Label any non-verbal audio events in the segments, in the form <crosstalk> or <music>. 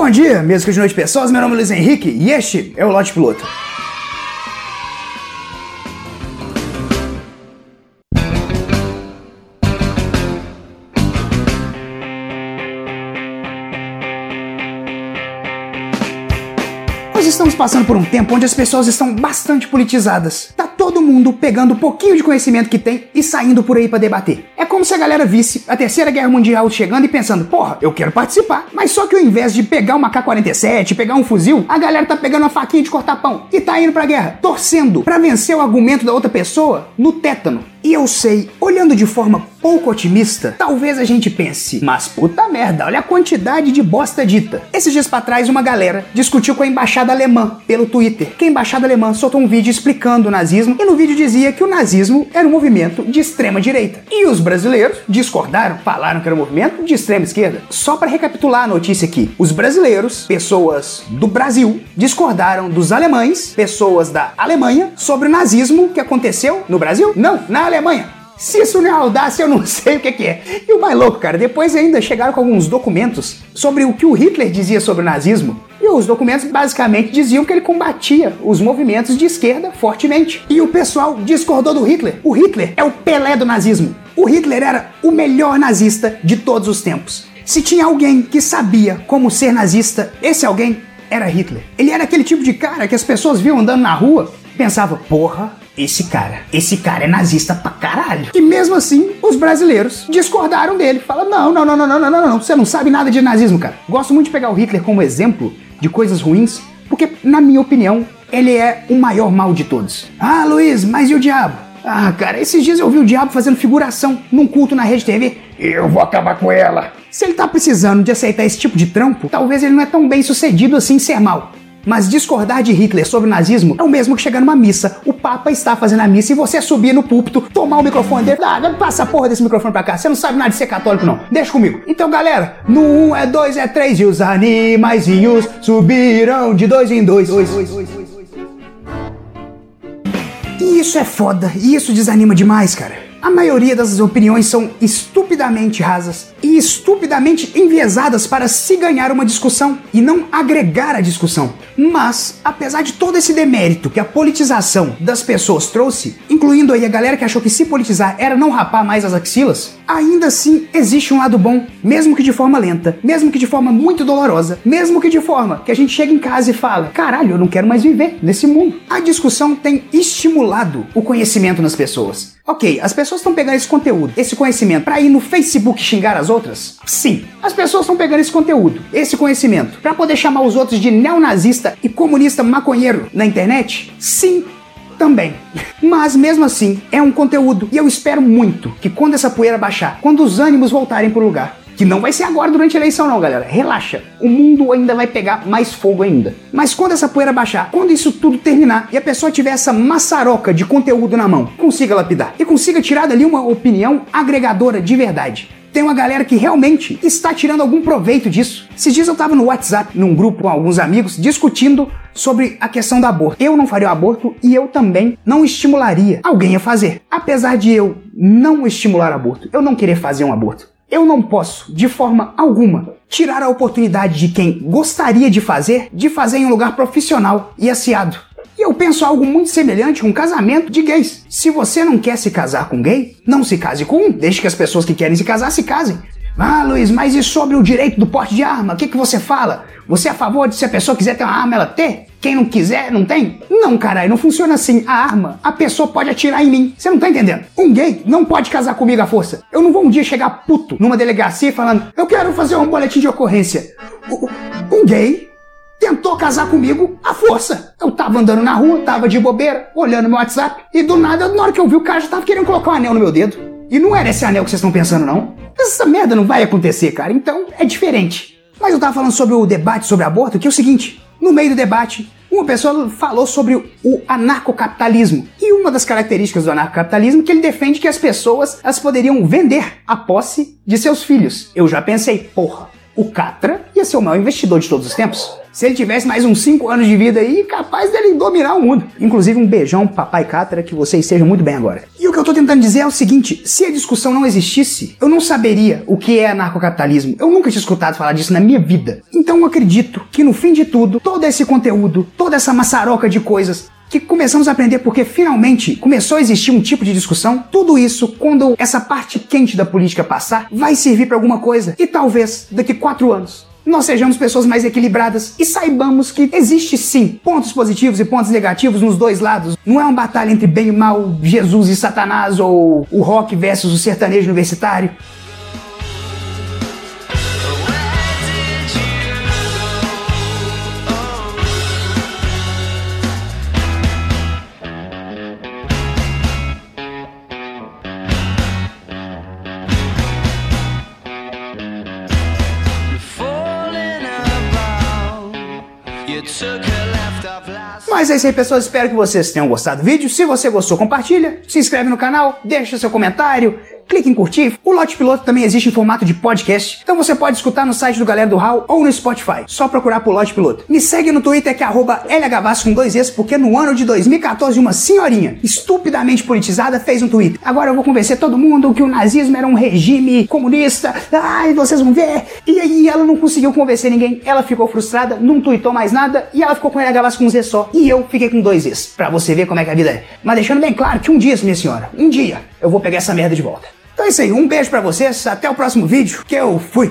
Bom dia, mesmo de noite pessoas, meu nome é Luiz Henrique e este é o Lote Piloto. Nós estamos passando por um tempo onde as pessoas estão bastante politizadas. Tá todo mundo pegando um pouquinho de conhecimento que tem e saindo por aí para debater. É como se a galera visse a Terceira Guerra Mundial chegando e pensando, porra, eu quero participar. Mas só que ao invés de pegar uma K-47, pegar um fuzil, a galera tá pegando uma faquinha de cortar pão e tá indo pra guerra, torcendo para vencer o argumento da outra pessoa no tétano. E eu sei, olhando de forma pouco otimista, talvez a gente pense, mas puta merda, olha a quantidade de bosta dita. Esses dias pra trás, uma galera discutiu com a embaixada alemã pelo Twitter, que a embaixada alemã soltou um vídeo explicando o nazismo e no vídeo dizia que o nazismo era um movimento de extrema direita. E os brasileiros discordaram, falaram que era um movimento de extrema esquerda. Só para recapitular a notícia aqui, os brasileiros, pessoas do Brasil, discordaram dos alemães, pessoas da Alemanha, sobre o nazismo que aconteceu no Brasil? Não, na Alemanha. Se isso não é audácia, eu não <laughs> sei o que, que é. E o mais louco, cara, depois ainda chegaram com alguns documentos sobre o que o Hitler dizia sobre o nazismo. E os documentos basicamente diziam que ele combatia os movimentos de esquerda fortemente. E o pessoal discordou do Hitler. O Hitler é o Pelé do nazismo. O Hitler era o melhor nazista de todos os tempos. Se tinha alguém que sabia como ser nazista, esse alguém era Hitler. Ele era aquele tipo de cara que as pessoas viam andando na rua, pensavam, porra, esse cara, esse cara é nazista pra caralho. E mesmo assim, os brasileiros discordaram dele. Fala, não, não, não, não, não, não, não, não, você não sabe nada de nazismo, cara. Gosto muito de pegar o Hitler como exemplo de coisas ruins, porque, na minha opinião, ele é o maior mal de todos. Ah, Luiz, mas e o diabo? Ah, cara, esses dias eu vi o diabo fazendo figuração num culto na rede TV. Eu vou acabar com ela. Se ele tá precisando de aceitar esse tipo de trampo, talvez ele não é tão bem sucedido assim em ser mal. Mas discordar de Hitler sobre o nazismo é o mesmo que chegar numa missa. O Papa está fazendo a missa e você subir no púlpito, tomar o microfone dele. Ah, passa a porra desse microfone pra cá. Você não sabe nada de ser católico, não. Deixa comigo. Então, galera, no 1 um é 2 é 3 e os animaizinhos subirão de dois em dois. dois, dois. E isso é foda. E isso desanima demais, cara. A maioria das opiniões são estupidamente rasas e estupidamente enviesadas para se ganhar uma discussão e não agregar a discussão. Mas, apesar de todo esse demérito que a politização das pessoas trouxe, incluindo aí a galera que achou que se politizar era não rapar mais as axilas, ainda assim existe um lado bom, mesmo que de forma lenta, mesmo que de forma muito dolorosa, mesmo que de forma que a gente chega em casa e fala: caralho, eu não quero mais viver nesse mundo. A discussão tem estimulado o conhecimento nas pessoas. Ok, as pessoas estão pegando esse conteúdo, esse conhecimento, para ir no Facebook xingar as outras? Sim. As pessoas estão pegando esse conteúdo, esse conhecimento, para poder chamar os outros de neonazista e comunista maconheiro na internet? Sim, também. Mas mesmo assim, é um conteúdo e eu espero muito que quando essa poeira baixar, quando os ânimos voltarem pro lugar, que não vai ser agora durante a eleição, não, galera. Relaxa. O mundo ainda vai pegar mais fogo ainda. Mas quando essa poeira baixar, quando isso tudo terminar e a pessoa tiver essa maçaroca de conteúdo na mão, consiga lapidar e consiga tirar dali uma opinião agregadora de verdade tem uma galera que realmente está tirando algum proveito disso. Esses dias eu estava no WhatsApp, num grupo com alguns amigos, discutindo sobre a questão do aborto. Eu não faria o aborto e eu também não estimularia alguém a fazer. Apesar de eu não estimular aborto, eu não querer fazer um aborto. Eu não posso, de forma alguma, tirar a oportunidade de quem gostaria de fazer, de fazer em um lugar profissional e assiado. E eu penso algo muito semelhante com casamento de gays. Se você não quer se casar com gay, não se case com um, deixe que as pessoas que querem se casar se casem. Ah, Luiz, mas e sobre o direito do porte de arma? O que, que você fala? Você é a favor de se a pessoa quiser ter uma arma, ela ter? Quem não quiser, não tem? Não, caralho, não funciona assim. A arma, a pessoa pode atirar em mim. Você não tá entendendo? Um gay não pode casar comigo à força. Eu não vou um dia chegar puto numa delegacia falando, eu quero fazer um boletim de ocorrência. Um gay tentou casar comigo à força. Eu tava andando na rua, tava de bobeira, olhando meu WhatsApp, e do nada, na hora que eu vi o cara, já tava querendo colocar um anel no meu dedo. E não era esse anel que vocês estão pensando, não. Essa merda não vai acontecer, cara. Então é diferente. Mas eu tava falando sobre o debate sobre aborto, que é o seguinte: no meio do debate, uma pessoa falou sobre o anarcocapitalismo. E uma das características do anarcocapitalismo é que ele defende que as pessoas as poderiam vender a posse de seus filhos. Eu já pensei, porra, O Catra ia ser o maior investidor de todos os tempos. Se ele tivesse mais uns 5 anos de vida aí, capaz dele dominar o mundo. Inclusive, um beijão, papai Catra, que você esteja muito bem agora. E o que eu tô tentando dizer é o seguinte: se a discussão não existisse, eu não saberia o que é anarcocapitalismo. Eu nunca tinha escutado falar disso na minha vida. Então eu acredito que no fim de tudo, todo esse conteúdo, toda essa maçaroca de coisas que começamos a aprender porque finalmente começou a existir um tipo de discussão. Tudo isso, quando essa parte quente da política passar, vai servir para alguma coisa. E talvez daqui quatro anos nós sejamos pessoas mais equilibradas e saibamos que existe sim pontos positivos e pontos negativos nos dois lados. Não é uma batalha entre bem e mal, Jesus e Satanás ou o rock versus o sertanejo universitário. Mas é isso aí, pessoas. Espero que vocês tenham gostado do vídeo. Se você gostou, compartilha, se inscreve no canal, deixa seu comentário, clique em curtir. O Lote Piloto também existe em formato de podcast, então você pode escutar no site do Galera do Hall ou no Spotify. Só procurar por Lote Piloto. Me segue no Twitter que é arroba LHVasco com dois S, porque no ano de 2014 uma senhorinha estupidamente politizada fez um tweet. Agora eu vou convencer todo mundo que o nazismo era um regime comunista. Ai, vocês vão ver. E aí ela não conseguiu convencer ninguém. Ela ficou frustrada, não tweetou mais nada e ela ficou com LH Vasco com um Z só. E eu fiquei com dois Zs, pra você ver como é que a vida é. Mas deixando bem claro que um dia, minha senhora, um dia eu vou pegar essa merda de volta. Então é isso aí, um beijo para vocês, até o próximo vídeo, que eu fui.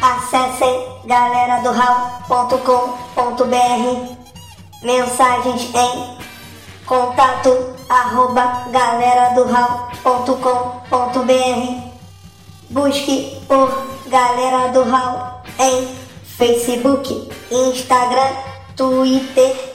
Acessem galera do mensagens em contato arroba galera hall.com.br Busque por Galera do Hall em Facebook, Instagram, Twitter